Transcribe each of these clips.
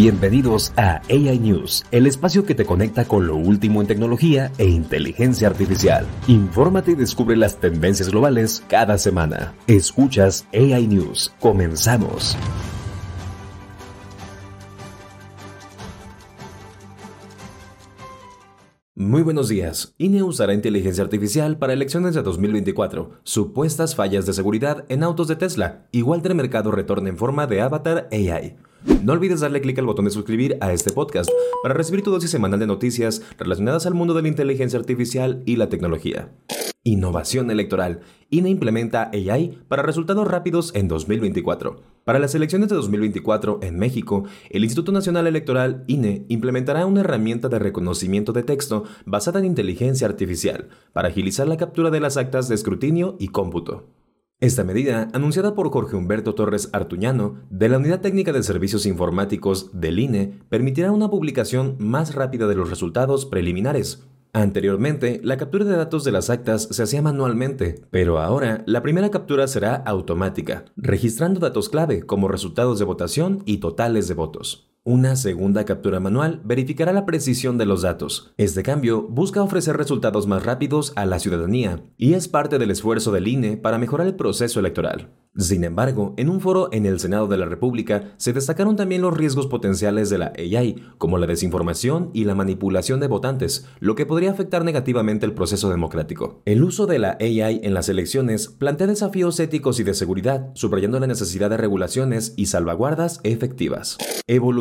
Bienvenidos a AI News, el espacio que te conecta con lo último en tecnología e inteligencia artificial. Infórmate y descubre las tendencias globales cada semana. Escuchas AI News. Comenzamos. Muy buenos días. INE usará inteligencia artificial para elecciones de 2024. Supuestas fallas de seguridad en autos de Tesla. Igual del mercado retorna en forma de avatar AI. No olvides darle clic al botón de suscribir a este podcast para recibir tu dosis semanal de noticias relacionadas al mundo de la inteligencia artificial y la tecnología. Innovación electoral. INE implementa AI para resultados rápidos en 2024. Para las elecciones de 2024 en México, el Instituto Nacional Electoral, INE, implementará una herramienta de reconocimiento de texto basada en inteligencia artificial para agilizar la captura de las actas de escrutinio y cómputo. Esta medida, anunciada por Jorge Humberto Torres Artuñano, de la Unidad Técnica de Servicios Informáticos del INE, permitirá una publicación más rápida de los resultados preliminares. Anteriormente, la captura de datos de las actas se hacía manualmente, pero ahora la primera captura será automática, registrando datos clave como resultados de votación y totales de votos. Una segunda captura manual verificará la precisión de los datos. Este cambio busca ofrecer resultados más rápidos a la ciudadanía y es parte del esfuerzo del INE para mejorar el proceso electoral. Sin embargo, en un foro en el Senado de la República se destacaron también los riesgos potenciales de la AI, como la desinformación y la manipulación de votantes, lo que podría afectar negativamente el proceso democrático. El uso de la AI en las elecciones plantea desafíos éticos y de seguridad, subrayando la necesidad de regulaciones y salvaguardas efectivas.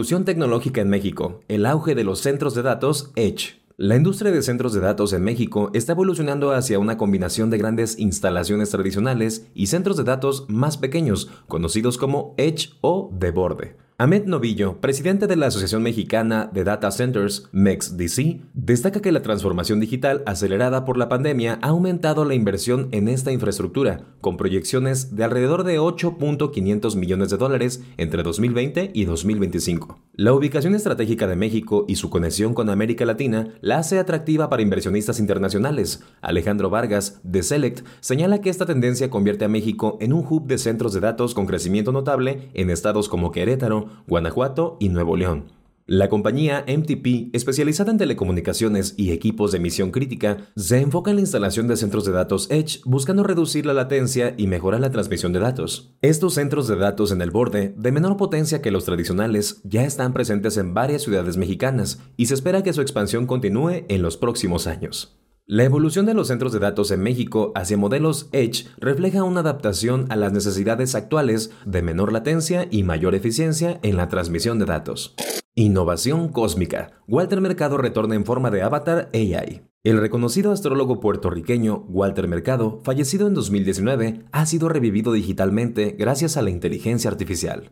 Tecnológica en México. El auge de los centros de datos Edge. La industria de centros de datos en México está evolucionando hacia una combinación de grandes instalaciones tradicionales y centros de datos más pequeños, conocidos como Edge o de borde. Ahmed Novillo, presidente de la Asociación Mexicana de Data Centers, MEXDC, destaca que la transformación digital acelerada por la pandemia ha aumentado la inversión en esta infraestructura, con proyecciones de alrededor de 8.500 millones de dólares entre 2020 y 2025. La ubicación estratégica de México y su conexión con América Latina la hace atractiva para inversionistas internacionales. Alejandro Vargas, de Select, señala que esta tendencia convierte a México en un hub de centros de datos con crecimiento notable en estados como Querétaro, Guanajuato y Nuevo León. La compañía MTP, especializada en telecomunicaciones y equipos de misión crítica, se enfoca en la instalación de centros de datos Edge buscando reducir la latencia y mejorar la transmisión de datos. Estos centros de datos en el borde, de menor potencia que los tradicionales, ya están presentes en varias ciudades mexicanas y se espera que su expansión continúe en los próximos años. La evolución de los centros de datos en México hacia modelos Edge refleja una adaptación a las necesidades actuales de menor latencia y mayor eficiencia en la transmisión de datos. Innovación cósmica. Walter Mercado retorna en forma de avatar AI. El reconocido astrólogo puertorriqueño Walter Mercado, fallecido en 2019, ha sido revivido digitalmente gracias a la inteligencia artificial.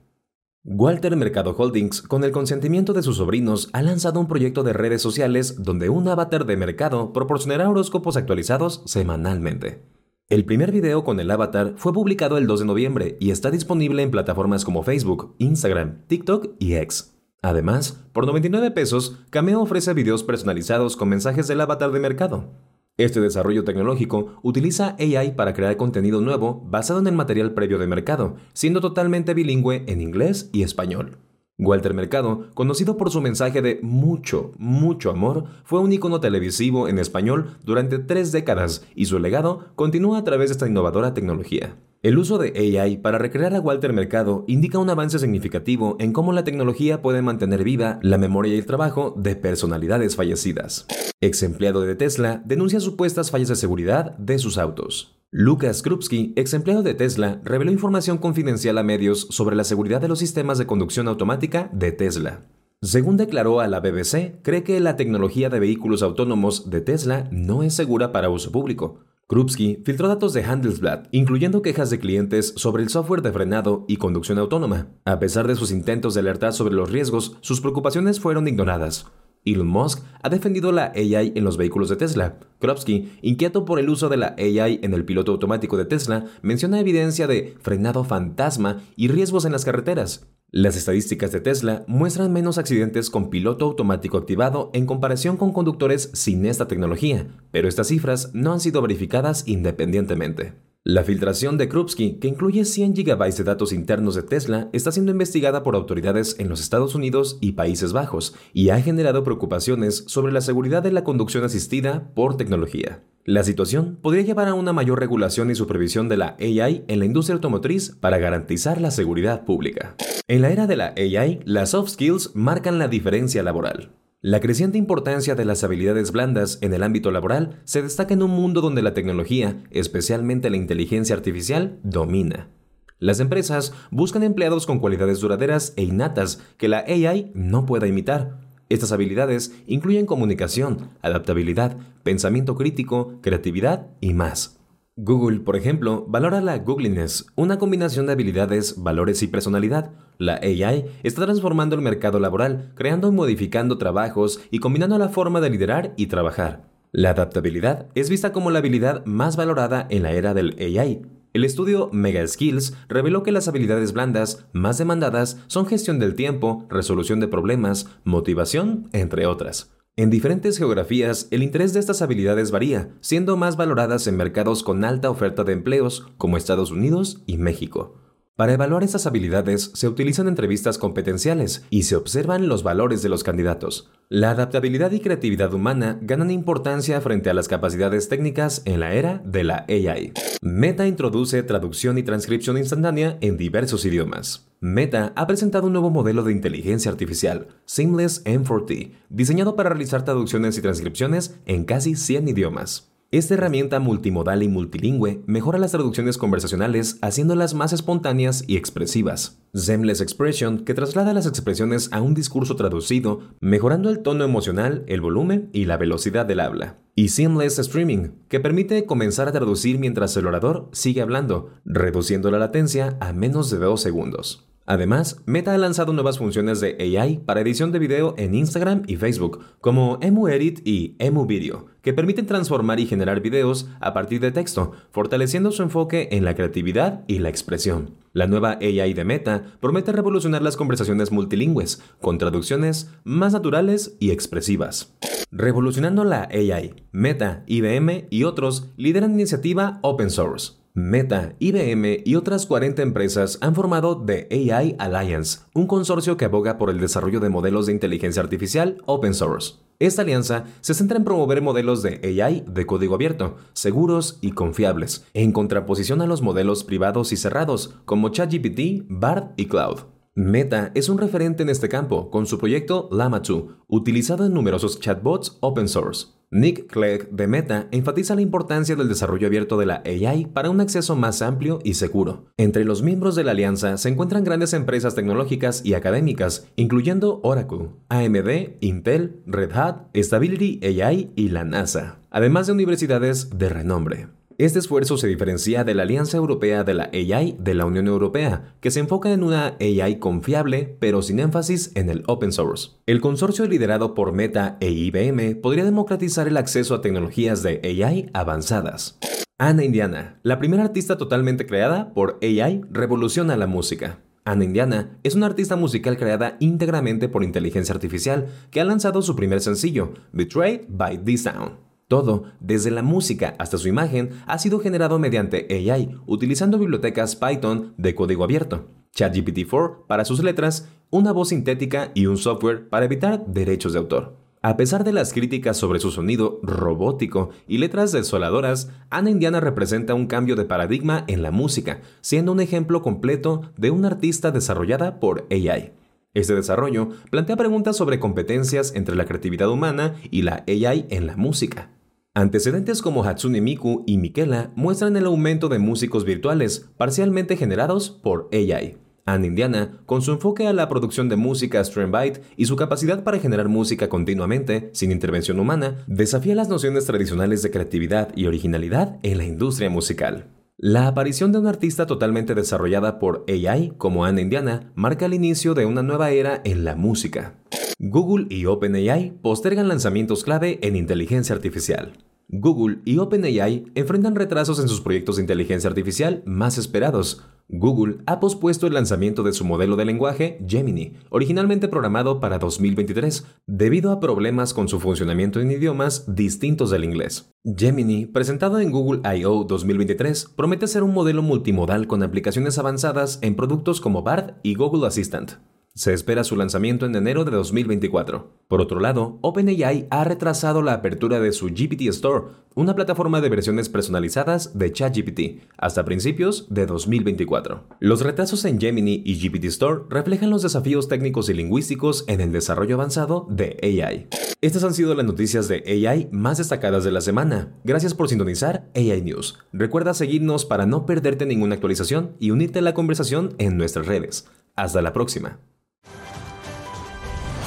Walter Mercado Holdings, con el consentimiento de sus sobrinos, ha lanzado un proyecto de redes sociales donde un avatar de mercado proporcionará horóscopos actualizados semanalmente. El primer video con el avatar fue publicado el 2 de noviembre y está disponible en plataformas como Facebook, Instagram, TikTok y X. Además, por 99 pesos, Cameo ofrece videos personalizados con mensajes del avatar de mercado. Este desarrollo tecnológico utiliza AI para crear contenido nuevo basado en el material previo de mercado, siendo totalmente bilingüe en inglés y español. Walter Mercado, conocido por su mensaje de mucho, mucho amor, fue un icono televisivo en español durante tres décadas y su legado continúa a través de esta innovadora tecnología. El uso de AI para recrear a Walter Mercado indica un avance significativo en cómo la textología puede mantener viva la memoria y el trabajo de personalidades fallecidas. Ex empleado de Tesla denuncia supuestas fallas de seguridad de sus autos. Lucas Krupski, ex empleado de Tesla, reveló información confidencial a medios sobre la seguridad de los sistemas de conducción automática de Tesla. Según declaró a la BBC, cree que la tecnología de vehículos autónomos de Tesla no es segura para uso público. Krupski filtró datos de Handelsblatt, incluyendo quejas de clientes sobre el software de frenado y conducción autónoma. A pesar de sus intentos de alertar sobre los riesgos, sus preocupaciones fueron ignoradas. Elon Musk ha defendido la AI en los vehículos de Tesla. Krupski, inquieto por el uso de la AI en el piloto automático de Tesla, menciona evidencia de frenado fantasma y riesgos en las carreteras. Las estadísticas de Tesla muestran menos accidentes con piloto automático activado en comparación con conductores sin esta tecnología, pero estas cifras no han sido verificadas independientemente. La filtración de Krupski, que incluye 100 GB de datos internos de Tesla, está siendo investigada por autoridades en los Estados Unidos y Países Bajos y ha generado preocupaciones sobre la seguridad de la conducción asistida por tecnología. La situación podría llevar a una mayor regulación y supervisión de la AI en la industria automotriz para garantizar la seguridad pública. En la era de la AI, las soft skills marcan la diferencia laboral. La creciente importancia de las habilidades blandas en el ámbito laboral se destaca en un mundo donde la tecnología, especialmente la inteligencia artificial, domina. Las empresas buscan empleados con cualidades duraderas e innatas que la AI no pueda imitar. Estas habilidades incluyen comunicación, adaptabilidad, pensamiento crítico, creatividad y más. Google, por ejemplo, valora la Googliness, una combinación de habilidades, valores y personalidad. La AI está transformando el mercado laboral, creando y modificando trabajos y combinando la forma de liderar y trabajar. La adaptabilidad es vista como la habilidad más valorada en la era del AI. El estudio Mega Skills reveló que las habilidades blandas más demandadas son gestión del tiempo, resolución de problemas, motivación, entre otras. En diferentes geografías, el interés de estas habilidades varía, siendo más valoradas en mercados con alta oferta de empleos como Estados Unidos y México. Para evaluar estas habilidades se utilizan entrevistas competenciales y se observan los valores de los candidatos. La adaptabilidad y creatividad humana ganan importancia frente a las capacidades técnicas en la era de la AI. Meta introduce traducción y transcripción instantánea en diversos idiomas. Meta ha presentado un nuevo modelo de inteligencia artificial, Seamless M4T, diseñado para realizar traducciones y transcripciones en casi 100 idiomas. Esta herramienta multimodal y multilingüe mejora las traducciones conversacionales haciéndolas más espontáneas y expresivas. Seamless Expression, que traslada las expresiones a un discurso traducido, mejorando el tono emocional, el volumen y la velocidad del habla. Y Seamless Streaming, que permite comenzar a traducir mientras el orador sigue hablando, reduciendo la latencia a menos de 2 segundos. Además, Meta ha lanzado nuevas funciones de AI para edición de video en Instagram y Facebook, como Emu Edit y Emu Video, que permiten transformar y generar videos a partir de texto, fortaleciendo su enfoque en la creatividad y la expresión. La nueva AI de Meta promete revolucionar las conversaciones multilingües, con traducciones más naturales y expresivas. Revolucionando la AI, Meta, IBM y otros lideran iniciativa Open Source. Meta, IBM y otras 40 empresas han formado The AI Alliance, un consorcio que aboga por el desarrollo de modelos de inteligencia artificial open source. Esta alianza se centra en promover modelos de AI de código abierto, seguros y confiables, en contraposición a los modelos privados y cerrados como ChatGPT, BART y Cloud. Meta es un referente en este campo con su proyecto Llama 2, utilizado en numerosos chatbots open source. Nick Clegg de Meta enfatiza la importancia del desarrollo abierto de la AI para un acceso más amplio y seguro. Entre los miembros de la alianza se encuentran grandes empresas tecnológicas y académicas, incluyendo Oracle, AMD, Intel, Red Hat, Stability AI y la NASA, además de universidades de renombre. Este esfuerzo se diferencia de la Alianza Europea de la AI de la Unión Europea, que se enfoca en una AI confiable, pero sin énfasis en el open source. El consorcio liderado por Meta e IBM podría democratizar el acceso a tecnologías de AI avanzadas. Ana Indiana, la primera artista totalmente creada por AI, revoluciona la música. Ana Indiana es una artista musical creada íntegramente por inteligencia artificial que ha lanzado su primer sencillo, Betrayed by the Sound. Todo, desde la música hasta su imagen, ha sido generado mediante AI, utilizando bibliotecas Python de código abierto, ChatGPT-4 para sus letras, una voz sintética y un software para evitar derechos de autor. A pesar de las críticas sobre su sonido robótico y letras desoladoras, Ana Indiana representa un cambio de paradigma en la música, siendo un ejemplo completo de una artista desarrollada por AI. Este desarrollo plantea preguntas sobre competencias entre la creatividad humana y la AI en la música. Antecedentes como Hatsune Miku y Mikela muestran el aumento de músicos virtuales, parcialmente generados por AI. Anne Indiana, con su enfoque a la producción de música Streambyte y su capacidad para generar música continuamente, sin intervención humana, desafía las nociones tradicionales de creatividad y originalidad en la industria musical. La aparición de una artista totalmente desarrollada por AI como Anne Indiana marca el inicio de una nueva era en la música. Google y OpenAI postergan lanzamientos clave en inteligencia artificial. Google y OpenAI enfrentan retrasos en sus proyectos de inteligencia artificial más esperados. Google ha pospuesto el lanzamiento de su modelo de lenguaje Gemini, originalmente programado para 2023, debido a problemas con su funcionamiento en idiomas distintos del inglés. Gemini, presentado en Google I.O. 2023, promete ser un modelo multimodal con aplicaciones avanzadas en productos como Bard y Google Assistant. Se espera su lanzamiento en enero de 2024. Por otro lado, OpenAI ha retrasado la apertura de su GPT Store, una plataforma de versiones personalizadas de ChatGPT, hasta principios de 2024. Los retrasos en Gemini y GPT Store reflejan los desafíos técnicos y lingüísticos en el desarrollo avanzado de AI. Estas han sido las noticias de AI más destacadas de la semana. Gracias por sintonizar AI News. Recuerda seguirnos para no perderte ninguna actualización y unirte a la conversación en nuestras redes. Hasta la próxima.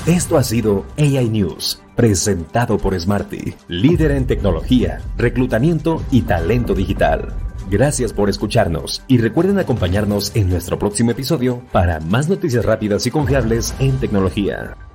Esto ha sido AI News, presentado por Smarty, líder en tecnología, reclutamiento y talento digital. Gracias por escucharnos y recuerden acompañarnos en nuestro próximo episodio para más noticias rápidas y confiables en tecnología.